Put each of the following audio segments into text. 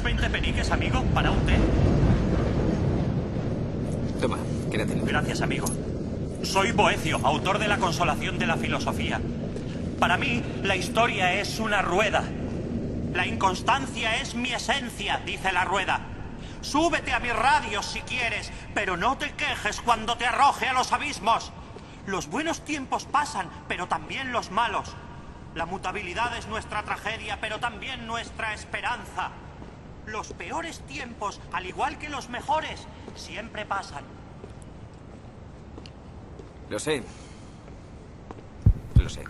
¿Tendrás 20 peniques, amigo, para un té? Toma, quédatelo. Gracias, amigo. Soy Boecio, autor de La Consolación de la Filosofía. Para mí, la historia es una rueda. La inconstancia es mi esencia, dice la rueda. Súbete a mi radio si quieres, pero no te quejes cuando te arroje a los abismos. Los buenos tiempos pasan, pero también los malos. La mutabilidad es nuestra tragedia, pero también nuestra esperanza. Los peores tiempos, al igual que los mejores, siempre pasan. Lo sé. Lo sé.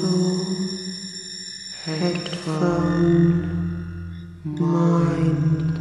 home, headphone, mind.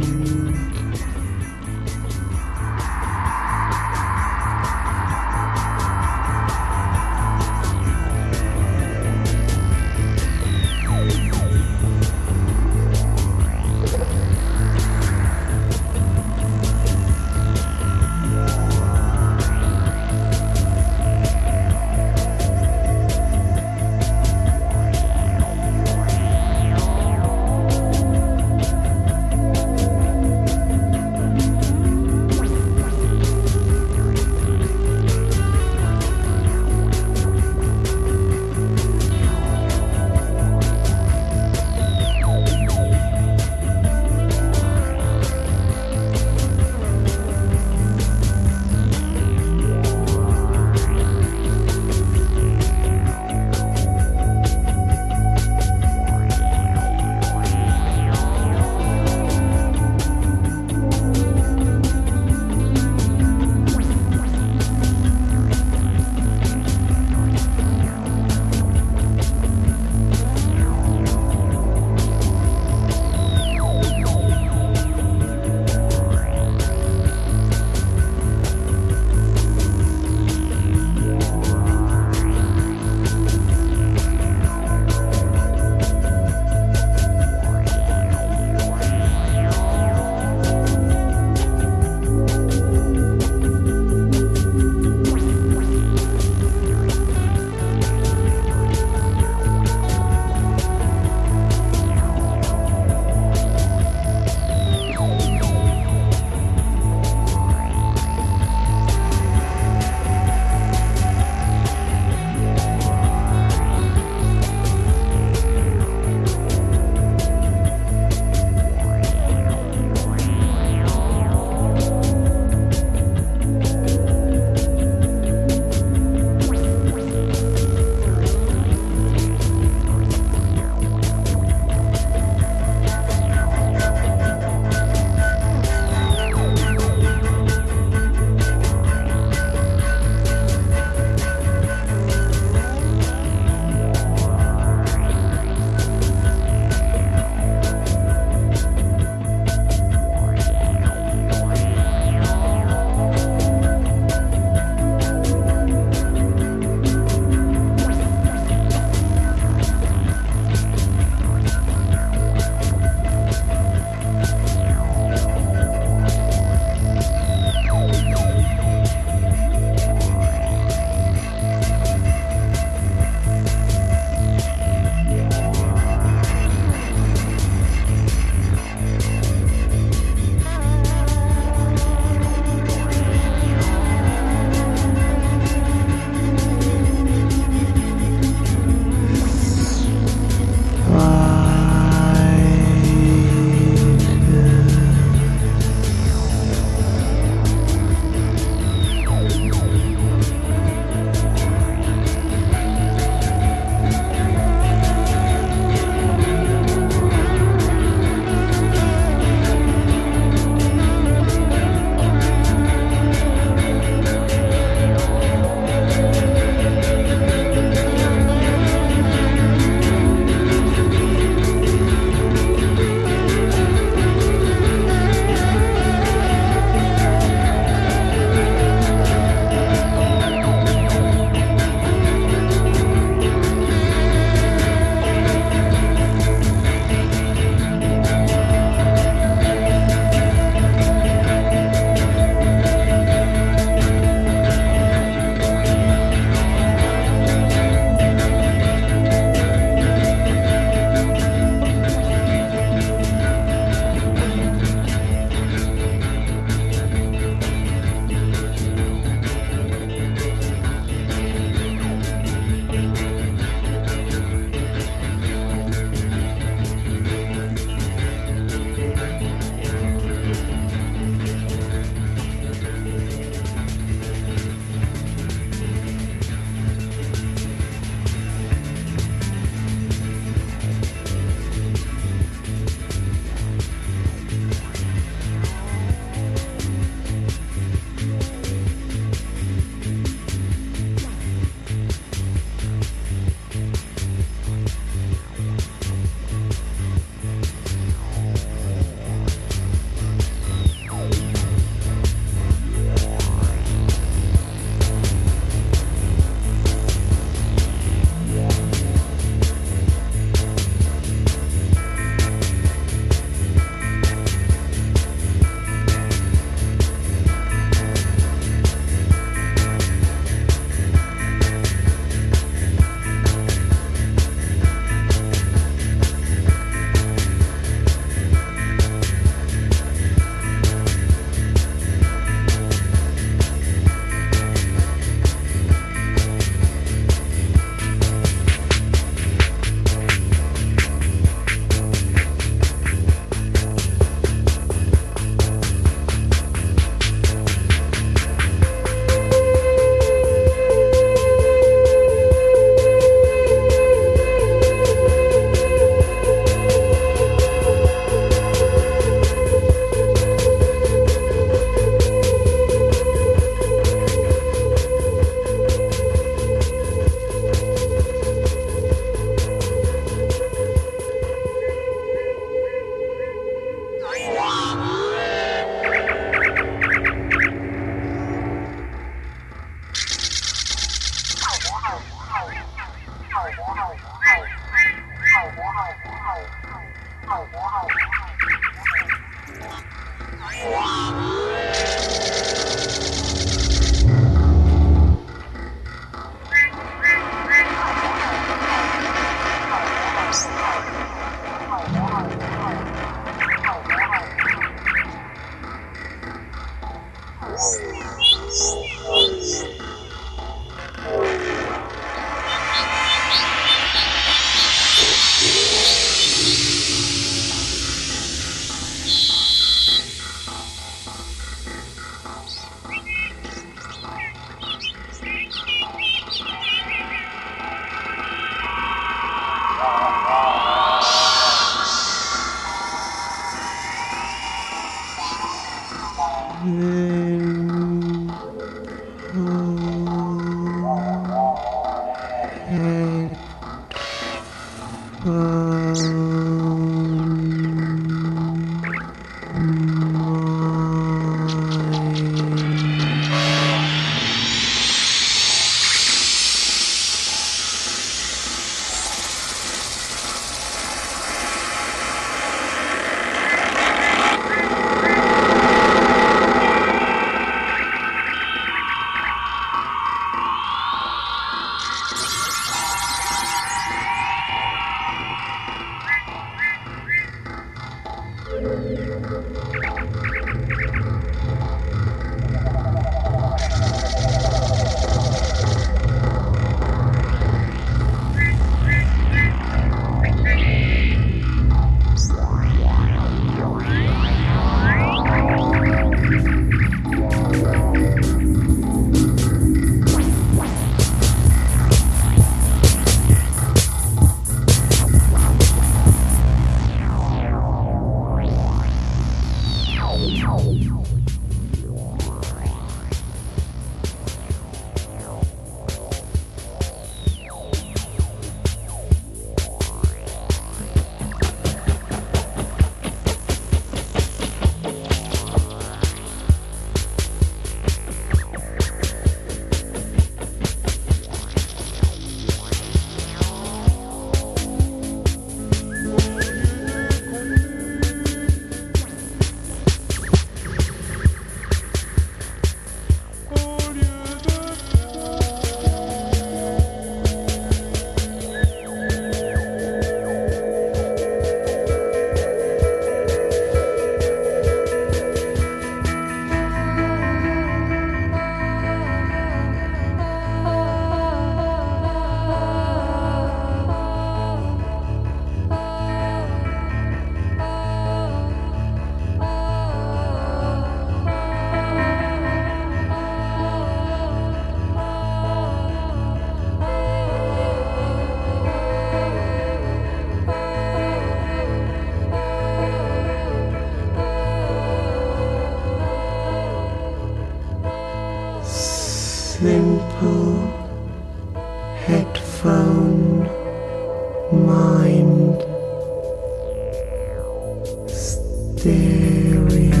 Stereo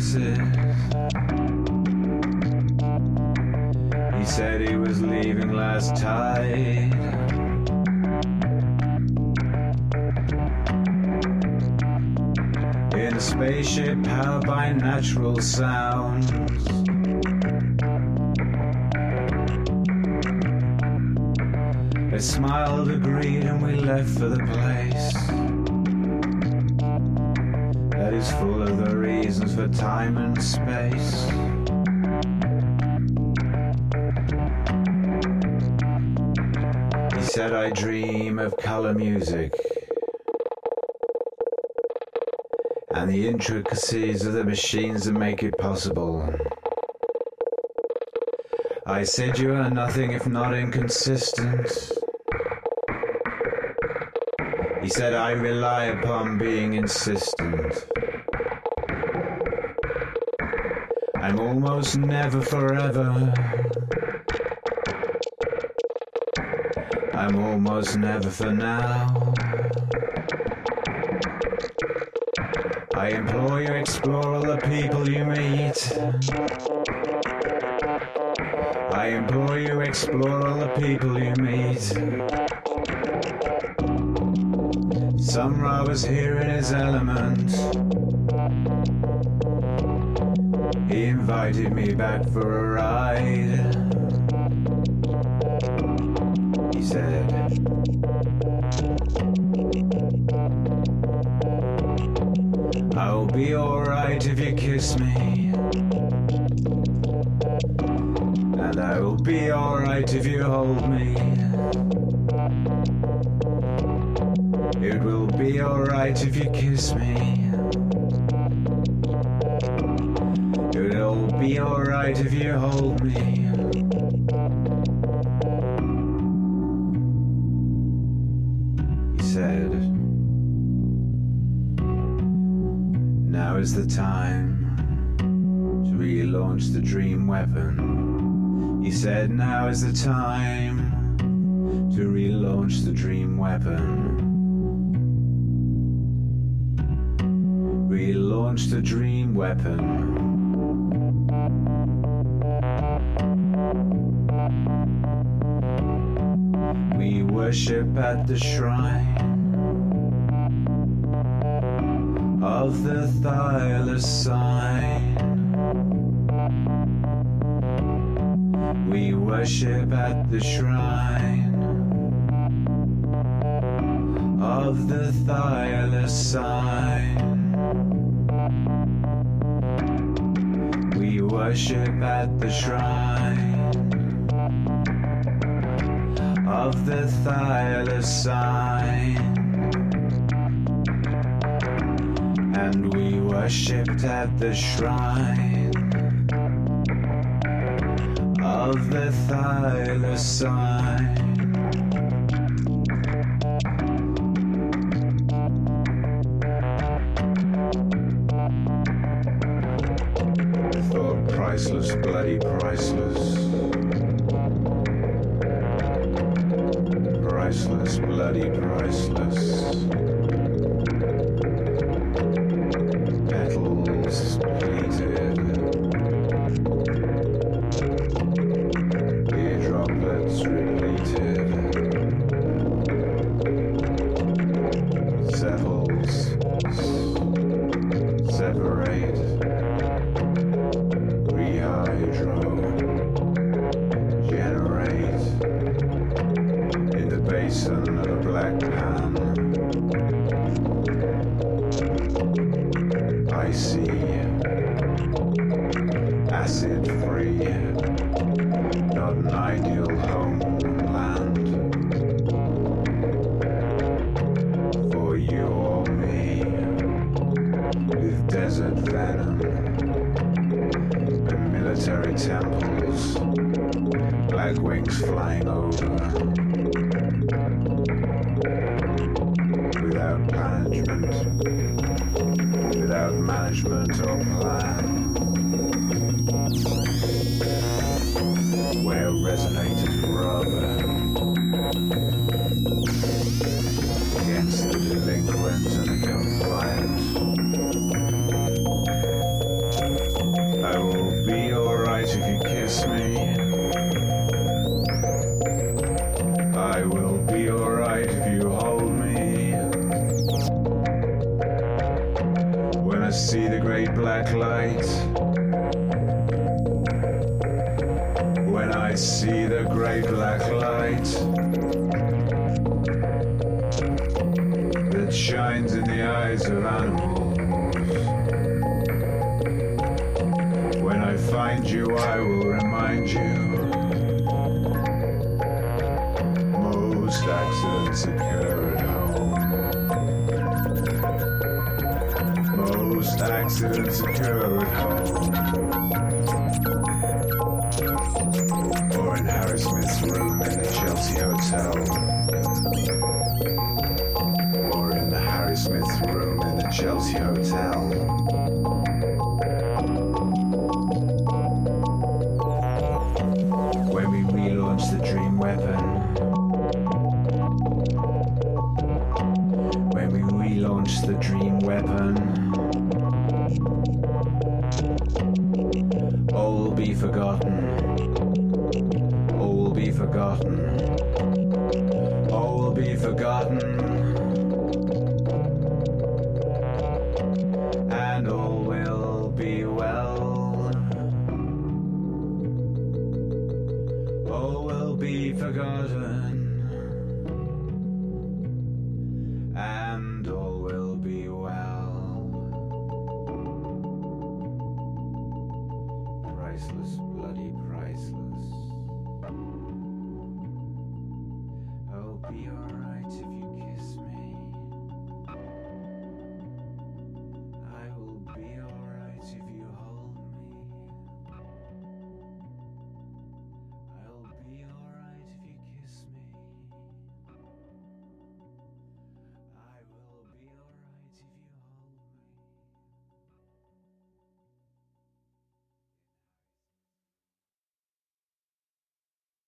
He said he was leaving last tide. In a spaceship powered by natural sounds. I smiled, agreed, and we left for the place color music and the intricacies of the machines that make it possible. I said, You are nothing if not inconsistent. He said, I rely upon being insistent. I'm almost never forever. I'm almost never for now. I implore you, explore all the people you meet. I implore you, explore all the people you meet. Some was here in his element. He invited me back for a ride. Weapon. We worship at the shrine of the thylacine. We worship at the shrine of the thylacine. We worship at the shrine of the thylacine. And we worshipped at the shrine of the thylacine. be alright if you hold.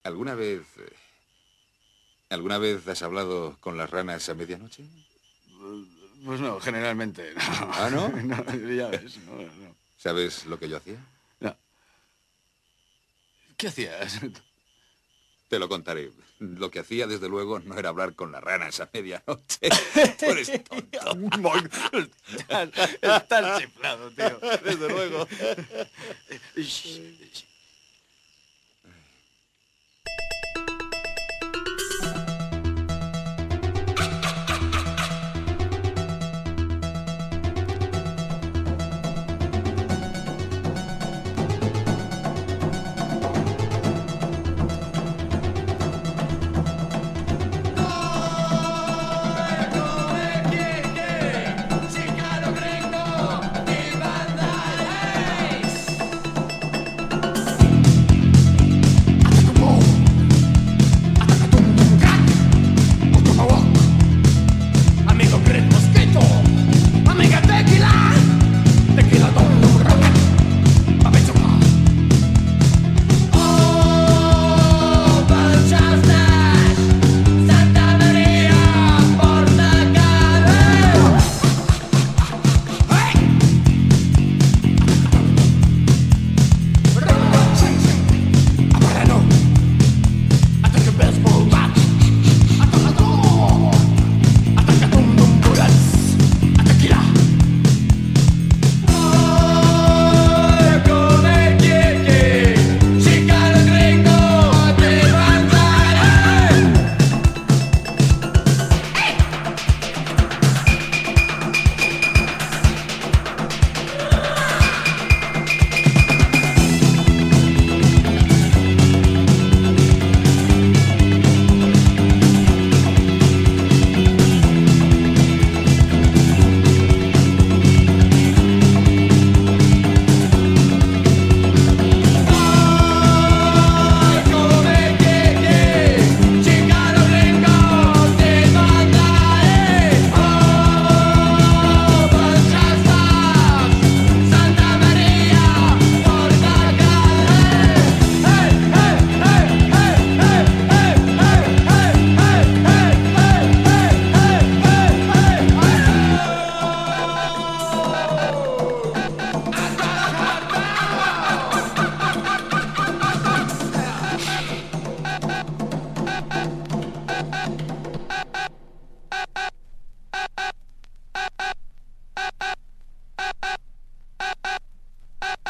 ¿Alguna vez... Eh, ¿Alguna vez has hablado con las ranas a medianoche? Pues no, generalmente no. ¿Ah, no? ya ves, no, ¿Sabes lo que yo hacía? No. ¿Qué hacías? Te lo contaré. Lo que hacía, desde luego, no era hablar con las ranas a medianoche. Tú eres tonto. chiflado, tío. Desde luego.